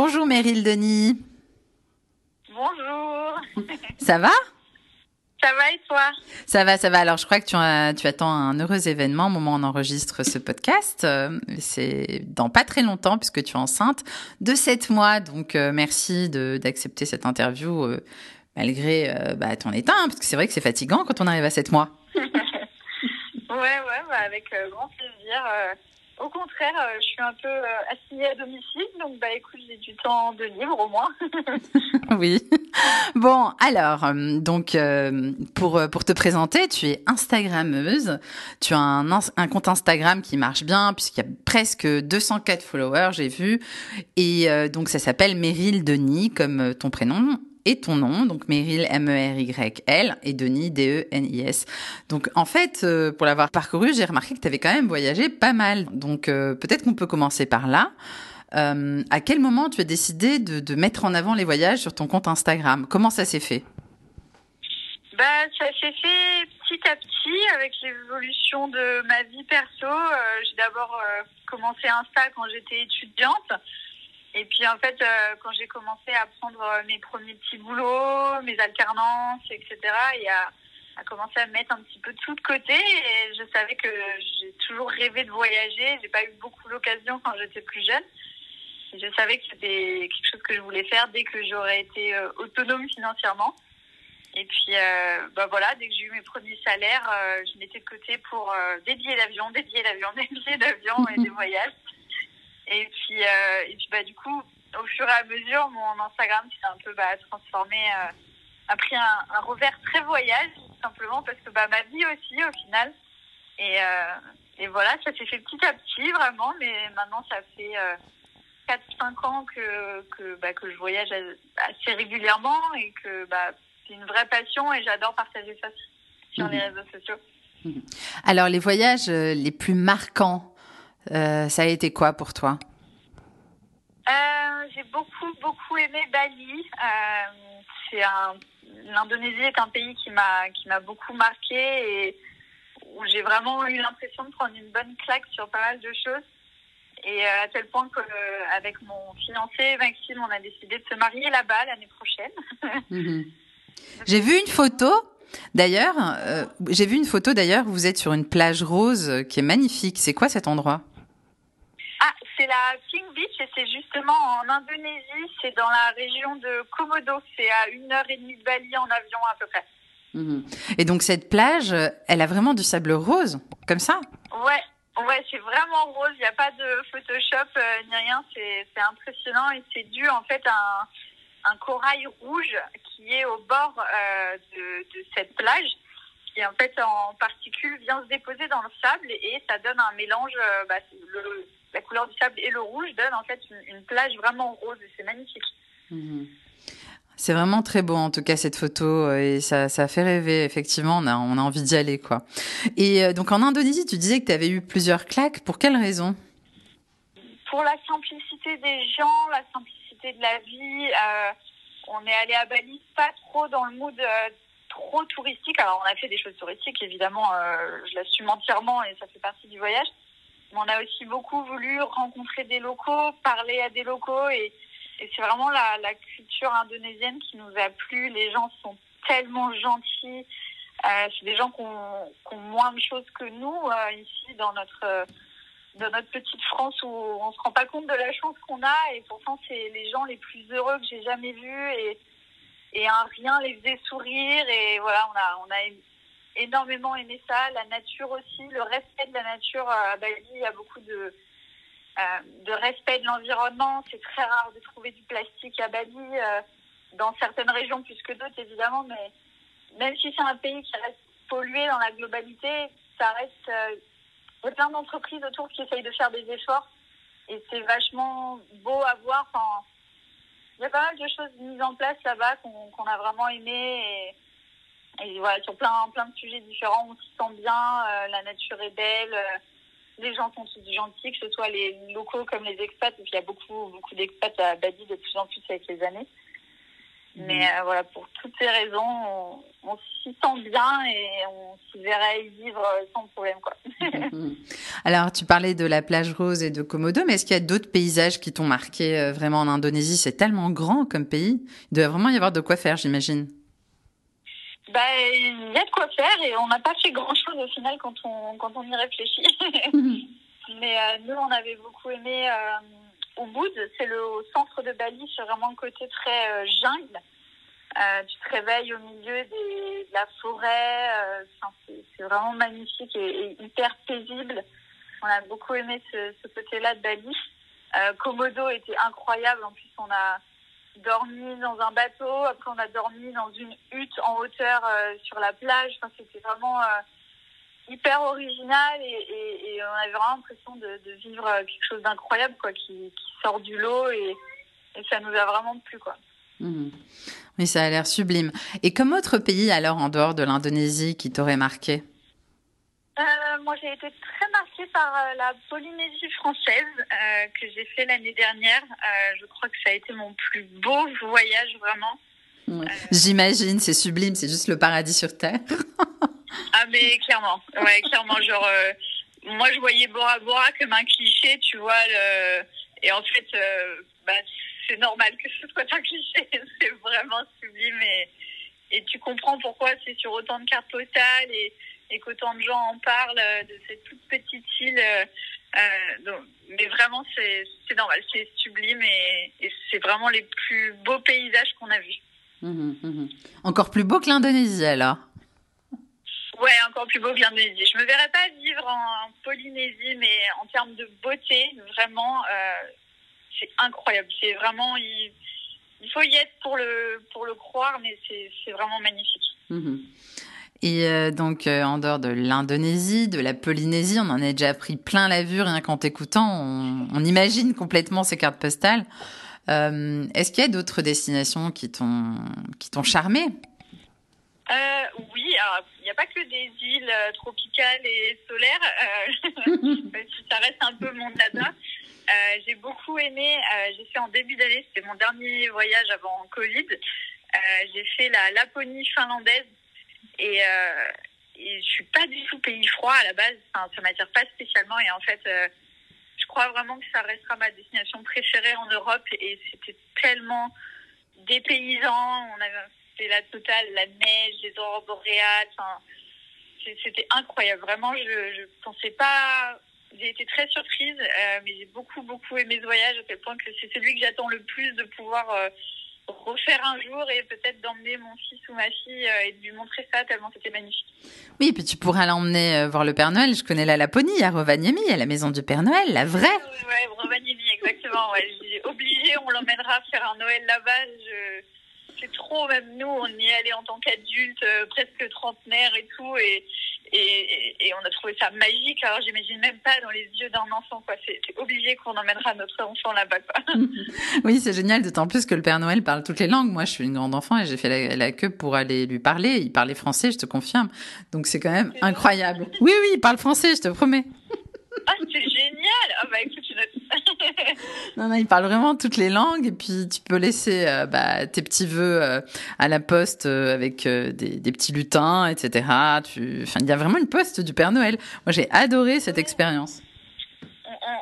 Bonjour Meryl Denis. Bonjour. Ça va? Ça va et toi? Ça va, ça va. Alors je crois que tu, as, tu attends un heureux événement au moment où on enregistre ce podcast. Euh, c'est dans pas très longtemps puisque tu es enceinte de 7 mois. Donc euh, merci d'accepter cette interview euh, malgré bah, ton état, hein, parce que c'est vrai que c'est fatigant quand on arrive à 7 mois. ouais, ouais, bah, avec grand plaisir. Au contraire, euh, je suis un peu euh, assignée à domicile, donc bah écoute, j'ai du temps de libre au moins. oui. Bon, alors, euh, donc pour pour te présenter, tu es Instagrammeuse. Tu as un, un compte Instagram qui marche bien puisqu'il y a presque 204 followers, j'ai vu, et donc ça s'appelle Meryl Denis comme ton prénom et ton nom, donc Meryl M-E-R-Y-L et Denis D-E-N-I-S. Donc en fait, euh, pour l'avoir parcouru, j'ai remarqué que tu avais quand même voyagé pas mal. Donc euh, peut-être qu'on peut commencer par là. Euh, à quel moment tu as décidé de, de, mettre en avant les voyages sur ton compte Instagram? Comment ça s'est fait? Bah, ça s'est fait petit à petit avec l'évolution de ma vie perso. j'ai d'abord commencé Insta quand j'étais étudiante. Et puis en fait, euh, quand j'ai commencé à prendre euh, mes premiers petits boulots, mes alternances, etc., il a, a commencé à mettre un petit peu tout de côté. Et je savais que j'ai toujours rêvé de voyager. J'ai pas eu beaucoup l'occasion quand j'étais plus jeune. Et je savais que c'était quelque chose que je voulais faire dès que j'aurais été euh, autonome financièrement. Et puis, bah voilà, dès que j'ai eu mes premiers salaires, je mettais de côté pour des billets d'avion, des billets d'avion et des voyages. Et puis, euh, et puis bah, du coup, au fur et à mesure, mon Instagram s'est un peu bah, transformé, euh, a pris un, un, revers très voyage, simplement parce que bah, ma vie aussi, au final. Et, euh, et voilà, ça s'est fait petit à petit, vraiment, mais maintenant, ça fait euh, 4-5 ans que, que, bah, que je voyage assez régulièrement et que bah, c'est une vraie passion et j'adore partager ça sur les mhm. réseaux sociaux. Alors, les voyages euh, les plus marquants euh, ça a été quoi pour toi? Euh, J'ai beaucoup, beaucoup aimé Bali. Euh, c'est un, L'Indonésie est un pays qui m'a, qui m'a beaucoup marqué et où j'ai vraiment eu l'impression de prendre une bonne claque sur pas mal de choses. Et à tel point qu'avec mon fiancé Maxime, on a décidé de se marier là-bas l'année prochaine. Mhm. J'ai vu une photo D'ailleurs, euh, j'ai vu une photo d'ailleurs, vous êtes sur une plage rose qui est magnifique. C'est quoi cet endroit? La King Beach et c'est justement en Indonésie, c'est dans la région de Komodo. C'est à une heure et demie de Bali en avion à peu près. Mhm. Et donc cette plage, elle a vraiment du sable rose, comme ça? Ouais, ouais, c'est vraiment rose. Il n'y a pas de Photoshop euh, ni rien. C'est impressionnant et c'est dû en fait à un, un, corail rouge qui est au bord euh, de, de cette plage qui en fait en particules vient se déposer dans le sable et ça donne un mélange. Euh, bah, le, la couleur du sable et le rouge donnent en fait une, plage vraiment rose et c'est magnifique. Mhm. C'est vraiment très beau en tout cas cette photo euh, et ça, ça fait rêver effectivement on a, on a envie d'y aller quoi. Et euh, donc en Indonésie tu disais que tu avais eu plusieurs claques pour quelle raison? Pour la simplicité des gens, la simplicité de la vie. Euh, on est allé à Bali pas trop dans le mood trop touristique. Alors on a fait des choses touristiques évidemment, je l'assume entièrement et ça fait partie du voyage on a aussi beaucoup voulu rencontrer des locaux, parler à des locaux et, c'est vraiment la, la, culture indonésienne qui nous a plu. Les gens sont tellement gentils. Euh, c'est des gens qui ont, qui ont, moins de choses que nous euh, ici dans notre dans notre petite France où on se rend pas compte de la chance qu'on a et pourtant c'est les gens les plus heureux que j'ai jamais vus et et un rien les faisait sourire et voilà on a on a énormément aimé ça. La nature aussi, le respect de la nature euh, à Bali, il y a beaucoup de, euh, de respect de l'environnement. C'est très rare de trouver du plastique à Bali, euh, dans certaines régions plus que d'autres évidemment, mais même si c'est un pays qui reste pollué dans la globalité, ça reste. il y a plein d'entreprises autour qui essayent de faire des efforts et c'est vachement beau à voir. Il y a pas mal de choses mises en place là-bas qu'on a vraiment aimé et voilà, sur plein, plein de sujets différents, on s'y sent bien, euh, la nature est belle, euh, les gens sont tous gentils, que ce soit les locaux comme les expats, et puis il y a beaucoup, beaucoup d'expats à Badi de plus en plus avec les années. Mais euh, voilà, pour toutes ces raisons, on, s'y sent bien et on s'y verrait y vivre sans problème. Quoi. Alors, tu parlais de la plage rose et de Komodo, mais est-ce qu'il y a d'autres paysages qui t'ont marqué euh, vraiment en Indonésie? C'est tellement grand comme pays. Il doit vraiment y avoir de quoi faire, j'imagine. Bah, il y a de quoi faire et on n'a pas fait grand-chose au final quand on, quand on y réfléchit. mais euh, nous, on avait beaucoup aimé au Ubud, c'est le centre de Bali, c'est vraiment le côté très jungle. Euh, tu te réveilles au milieu des, de la forêt. Euh, c'est vraiment magnifique et, hyper paisible. On a beaucoup aimé ce, ce côté-là de Bali. Euh, Komodo était incroyable. En plus, on a dormi dans un bateau. Après, on a dormi dans une hutte en hauteur euh, sur la plage. Enfin, C'était vraiment euh, hyper original et, on avait vraiment l'impression de, vivre quelque chose d'incroyable quoi, qui, sort du lot et, ça nous a vraiment plu. Quoi. Mmh. Oui, ça a l'air sublime. Et comme autre pays, alors, en dehors de l'Indonésie, qui t'aurait marqué? euh, Moi, j'ai été très marquée par euh, la Polynésie française euh, que j'ai fait l'année dernière. Euh, je crois que ça a été mon plus beau voyage, vraiment. Ouais. J'imagine, c'est sublime, c'est juste le paradis sur Terre. ah, mais clairement, ouais, clairement, genre, moi, je voyais Bora Bora comme un cliché, tu vois, le... et en fait, bah, c'est normal que ce soit un cliché. c'est vraiment sublime et, et tu comprends pourquoi c'est sur autant de cartes postales et, et qu'autant de gens en parlent euh, de cette toute petite île. Euh, euh, donc, mais vraiment, c'est normal, c'est sublime et, et c'est vraiment les plus beaux paysages qu'on a vus. Mmh, mmh. Encore plus beau que l'Indonésie alors Ouais, encore plus beau que l'Indonésie. Je me verrais pas vivre en, en, Polynésie, mais en termes de beauté, vraiment, euh, c'est incroyable. C'est vraiment, il, il, faut y être pour le, pour le croire, mais c'est vraiment magnifique. Mmh. Et euh, donc, euh, en dehors de l'Indonésie, de la Polynésie, on en a déjà pris plein la vue rien qu'en t'écoutant. On, imagine complètement ces cartes postales. Euh, Est-ce qu'il y a d'autres destinations qui t'ont charmé? Oui, il n'y a pas que des îles tropicales et solaires, ça reste un peu mon dada. J'ai beaucoup aimé, j'ai fait en début d'année, c'était mon dernier voyage avant Covid, j'ai fait la Laponie finlandaise et, euh, et je suis pas du tout pays froid à la base, enfin, ça m'attire pas spécialement. Et en fait je crois vraiment que ça restera ma destination préférée en Europe. Et c'était tellement dépaysant, on avait fait la totale, la neige, les aurores boréales, c'était incroyable, vraiment je, je pensais pas j'ai été très surprise, euh, mais j'ai beaucoup, beaucoup aimé ce voyage, à tel point que c'est celui que j'attends le plus de pouvoir euh, refaire un jour et peut-être d'emmener mon fils ou ma fille euh, et de lui montrer ça, tellement c'était magnifique. Oui, et puis tu pourras l'emmener euh, voir le Père Noël. Je connais la Laponie, à Rovaniemi, à la maison du Père Noël, la vraie. Oui, ouais, Rovaniemi, exactement. Ouais. Obligé, on l'emmènera faire un Noël là-bas. Je... C'est trop, même nous, on y est allé en tant qu'adulte, euh, presque trentenaire et tout, et et, et, on a trouvé ça magique. Alors j'imagine même pas dans les yeux d'un enfant. quoi. C'est obligé qu'on emmènera notre enfant là-bas. oui, c'est génial, d'autant plus que le Père Noël parle toutes les langues. Moi, je suis une grande enfant et j'ai fait la, la, queue pour aller lui parler. Il parlait français, je te confirme. Donc c'est quand même incroyable. Oui, oui, il parle français, je te promets. Ah, c'est génial Ah bah écoute, non, non, il parle vraiment toutes les langues et puis tu peux laisser euh, bah, tes petits vœux euh, à la poste euh, avec des, petits lutins, etc. Tu... Enfin, il y a vraiment une poste du Père Noël. Moi, j'ai adoré cette expérience.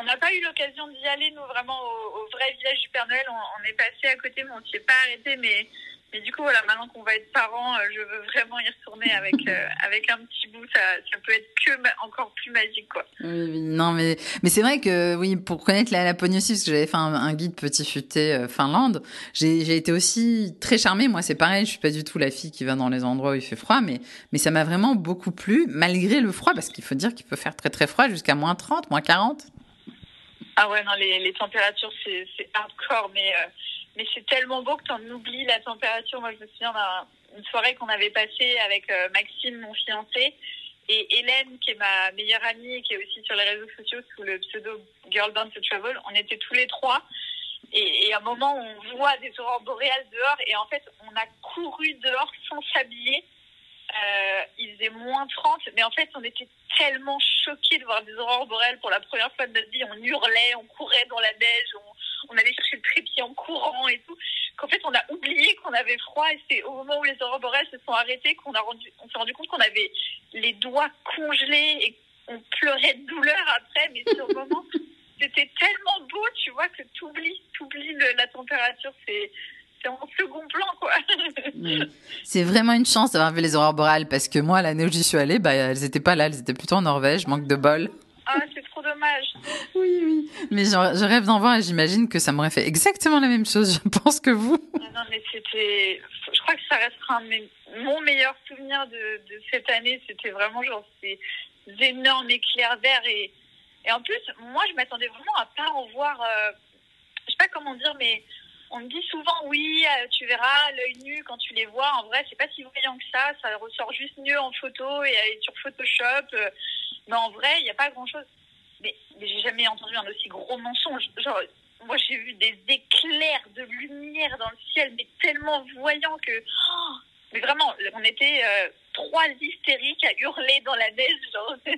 On n'a pas eu l'occasion d'y aller, nous, vraiment au, vrai village du Père Noël. On, est passé à côté, mais on s'y est pas arrêté. Mais mais du coup, voilà, maintenant qu'on va être parents, euh, je veux vraiment y retourner avec, euh, avec un petit bout. Ça, ça peut être que encore plus magique, quoi. Oui, oui non, mais, mais c'est vrai que, oui, pour connaître la Laponie aussi, parce que j'avais fait un, un, guide petit futé euh, Finlande, j'ai été aussi très charmée. Moi, c'est pareil, je suis pas du tout la fille qui va dans les endroits où il fait froid, mais, mais ça m'a vraiment beaucoup plu, malgré le froid, parce qu'il faut dire qu'il peut faire très très froid jusqu'à moins 30, moins 40. Ah ouais, non, les, les températures, c'est hardcore, mais. Euh mais c'est tellement beau que tu en oublies la température. Moi, je me souviens d'une soirée qu'on avait passée avec euh, Maxime, mon fiancé, et Hélène, qui est ma meilleure amie qui est aussi sur les réseaux sociaux sous le pseudo Girl to Travel. On était tous les trois. Et, à un moment, on voit des aurores boréales dehors. Et en fait, on a couru dehors sans s'habiller. Euh, il faisait moins 30, mais en fait, on était tellement choqués de voir des aurores boréales pour la première fois de notre vie. On hurlait, on courait dans la neige, on allait chercher le trépied en courant et tout. qu'en fait, on a oublié qu'on avait froid et c'est au moment où les aurores se sont arrêtées qu'on a rendu, on s'est rendu compte qu'on avait les doigts congelés et on pleurait de douleur après, mais sur le moment, c'était tellement beau, tu vois, que tu oublies, oublies la température, c'est, c'est en second plan, quoi. C'est vraiment une chance d'avoir vu les aurores boréales parce que moi, l'année où j'y suis allée, bah, elles étaient pas là, elles étaient plutôt en Norvège, manque de bol. Ah, c'est trop dommage. Oui, oui. Mais je, je rêve d'en voir et j'imagine que ça m'aurait fait exactement la même chose, je pense que vous. Non, mais c'était. Je crois que ça restera un, mon meilleur souvenir de, de cette année. C'était vraiment genre ces énormes éclairs verts et, et en plus, moi, je m'attendais vraiment à pas en voir. Euh, je sais pas comment dire, mais on me dit souvent oui, euh, tu verras l'œil nu quand tu les vois. En vrai, c'est pas si voyant que ça. Ça ressort juste mieux en photo et sur Photoshop. Euh, mais en vrai, il n'y a pas grand-chose. Mais, mais j'ai jamais entendu un aussi gros mensonge. Genre, moi, j'ai vu des éclairs de lumière dans le ciel, mais tellement voyants que. Oh, mais vraiment, on était euh, trois hystériques à hurler dans la neige. Genre,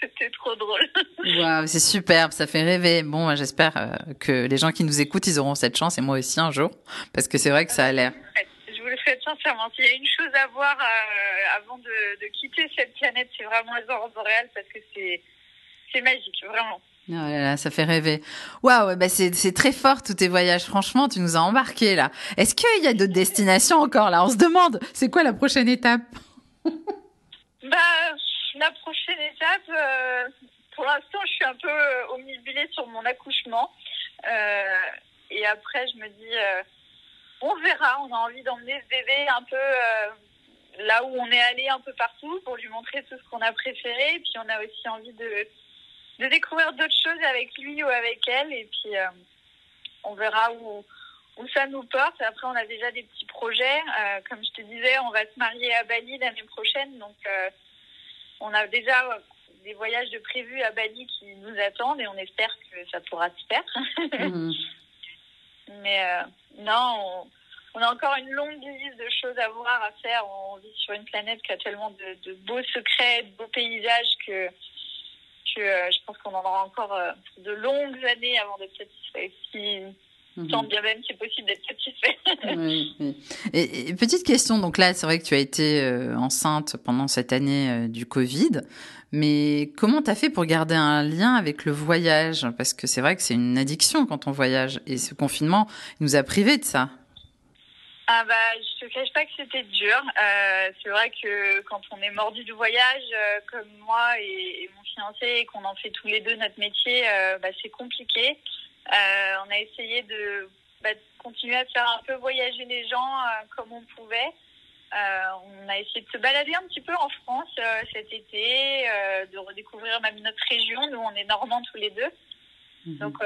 c'était trop drôle. Waouh, c'est superbe, ça fait rêver. Bon, j'espère euh, que les gens qui nous écoutent, ils auront cette chance, et moi aussi un jour, parce que c'est vrai que ça a l'air. Je vous le souhaite sincèrement. S'il y a une chose à voir euh, avant de, de, quitter cette planète, c'est vraiment les aurores boréales, parce que c'est c'est magique, vraiment. Oh là là, ça fait rêver. Waouh, bah c'est très fort tous tes voyages. Franchement, tu nous as embarqués là. Est-ce qu'il y a d'autres destinations encore là? On se demande, c'est quoi la prochaine étape? Bah, la prochaine étape, euh, pour l'instant, je suis un peu euh, omnibulée sur mon accouchement. Euh, et après, je me dis, euh, on verra. On a envie d'emmener ce bébé un peu là où on est allé un peu partout pour lui montrer tout ce qu'on a préféré. Et puis, on a aussi envie de de découvrir d'autres choses avec lui ou avec elle. Et puis, euh, on verra où, où ça nous porte. Après, on a déjà des petits projets. Euh, comme je te disais, on va se marier à Bali l'année prochaine. Donc, euh, on a déjà des voyages de prévus à Bali qui nous attendent et on espère que ça pourra se faire. mmh. Mais non, on, on, a encore une longue liste de choses à voir, à faire. On vit sur une planète qui a tellement de, de beaux secrets, de beaux paysages que que euh, je pense qu'on en aura encore euh, de longues années avant d'être satisfait. Si, mmh. Tant bien même c'est possible d'être satisfait. oui, oui. Et, et, petite question, donc là c'est vrai que tu as été euh, enceinte pendant cette année euh, du Covid, mais comment t'as fait pour garder un lien avec le voyage? Parce que c'est vrai que c'est une addiction quand on voyage, et ce confinement nous a privés de ça. Ah bah, je te cache pas que c'était dur. Euh, c'est vrai que quand on est mordu du voyage, euh, comme moi et, et, mon fiancé, et qu'on en fait tous les deux notre métier, euh, bah, c'est compliqué. On a essayé de, bah, de, continuer à faire un peu voyager les gens comme on pouvait. on a essayé de se balader un petit peu en France cet été, de redécouvrir même notre région. Nous, on est normands tous les deux. Mmh. Donc,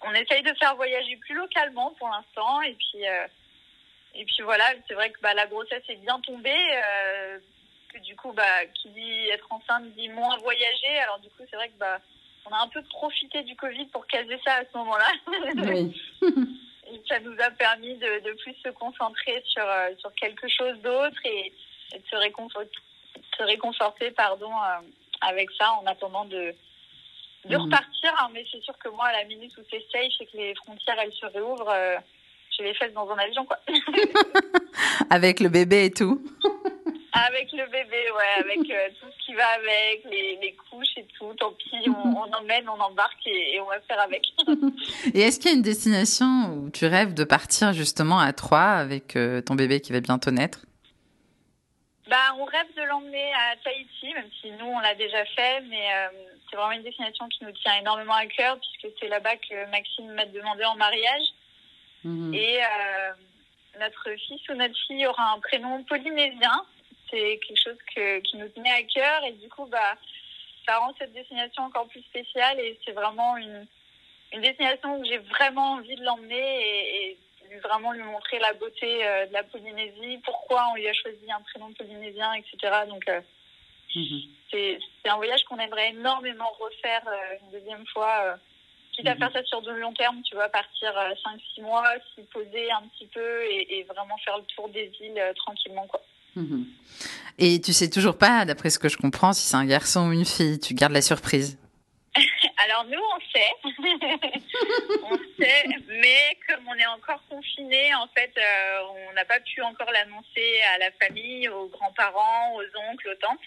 on essaye de faire voyager plus localement pour l'instant. Et puis et puis voilà, c'est vrai que bah, la grossesse est bien tombée. Euh, que du coup, bah, qui dit être enceinte dit moins voyager. Alors du coup, c'est vrai que bah, on a un peu profité du Covid pour caser ça à ce moment-là. Oui. et ça nous a permis de, de plus se concentrer sur, euh, sur quelque chose d'autre et, et, de se réconforter, se réconforter pardon, euh, avec ça en attendant de, de mmh. repartir. Hein, mais c'est sûr que moi, à la minute où c'est safe et que les frontières elles se réouvrent, les fesses dans un avion, quoi. avec le bébé et tout. Avec le bébé, ouais, avec euh, tout ce qui va avec, les, les, couches et tout. Tant pis, on, on emmène, on embarque et, et, on va faire avec. et est-ce qu'il y a une destination où tu rêves de partir justement à Troyes avec euh, ton bébé qui va bientôt naître? Bah, on rêve de l'emmener à Tahiti, même si nous on l'a déjà fait, mais euh, c'est vraiment une destination qui nous tient énormément à cœur puisque c'est là-bas que Maxime m'a demandé en mariage. Mmh. Et euh, notre fils ou notre fille aura un prénom polynésien. C'est quelque chose que, qui nous tenait à cœur et du coup, bah, ça rend cette destination encore plus spéciale et c'est vraiment une, une destination où j'ai vraiment envie de l'emmener et, et, vraiment lui montrer la beauté euh, de la Polynésie, pourquoi on lui a choisi un prénom polynésien, etc. Donc, euh, mmh. c'est un voyage qu'on aimerait énormément refaire euh, une deuxième fois quitte à faire ça sur de long terme, tu vois, partir 5-6 mois, s'y poser un petit peu et, et, vraiment faire le tour des îles euh, tranquillement, quoi. Mmh. Et tu sais toujours pas, d'après ce que je comprends, si c'est un garçon ou une fille, tu gardes la surprise Alors nous, on sait. on sait, mais comme on est encore confiné, en fait, euh, on n'a pas pu encore l'annoncer à la famille, aux grands-parents, aux oncles, aux tantes.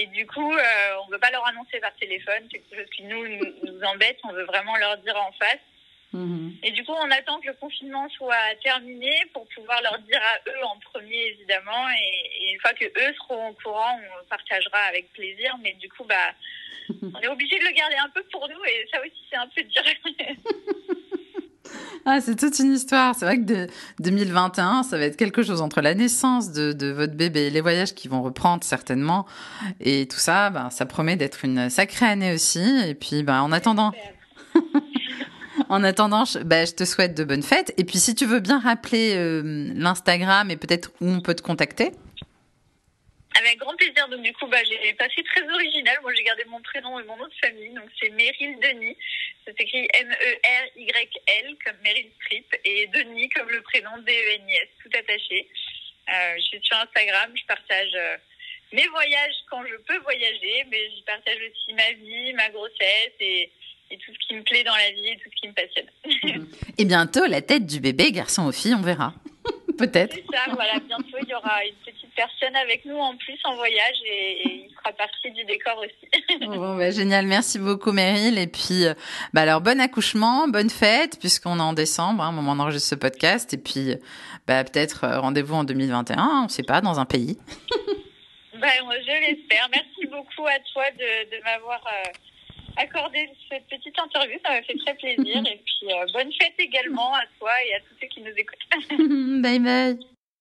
Et du coup, euh, on ne veut pas leur annoncer par téléphone, c'est quelque chose qui nous, nous embête, on veut vraiment leur dire en face. Mhm. Et du coup, on attend que le confinement soit terminé pour pouvoir leur dire à eux en premier, évidemment. Et, une fois que eux seront au courant, on partagera avec plaisir. Mais du coup, bah, on est obligé de le garder un peu pour nous. Et ça aussi, c'est un peu dur. Ah, c'est toute une histoire. C'est vrai que de 2021, ça va être quelque chose entre la naissance de, de, votre bébé et les voyages qui vont reprendre certainement. Et tout ça, ben, ça promet d'être une sacrée année aussi. Et puis, ben, en attendant. En attendant, je, bah, je, te souhaite de bonnes fêtes. Et puis, si tu veux bien rappeler euh, l'Instagram et peut-être où on peut te contacter. Avec grand plaisir. Donc, du coup, bah, j'ai passé très original. Moi, j'ai gardé mon prénom et mon nom de famille. Donc, c'est Meryl Denis. Ça s'écrit M-E-R-Y-L comme Meryl Streep et Denis comme le prénom D-E-N-I-S, tout attaché. Euh, je suis sur Instagram. Je partage euh, mes voyages quand je peux voyager, mais je partage aussi ma vie, ma grossesse et et tout ce qui me plaît dans la vie et tout ce qui me passionne. et bientôt, la tête du bébé, garçon ou fille, on verra. Peut-être. C'est ça, voilà. Bientôt, il y aura une petite personne avec nous en plus en voyage et, il fera partie du décor aussi. bon, bah, génial. Merci beaucoup, Meryl. Et puis, euh, bah, alors, bon accouchement, bonne fête, puisqu'on est en décembre, hein, au moment d'enregistrer ce podcast. Et puis, bah, peut-être euh, rendez-vous en 2021, on ne sait pas, dans un pays. bah, je l'espère. Merci beaucoup à toi de, de m'avoir. Euh, accorder cette petite interview. Ça m'a fait très plaisir. Et puis, euh, bonne fête également à toi et à tous ceux qui nous écoutent. bye bye.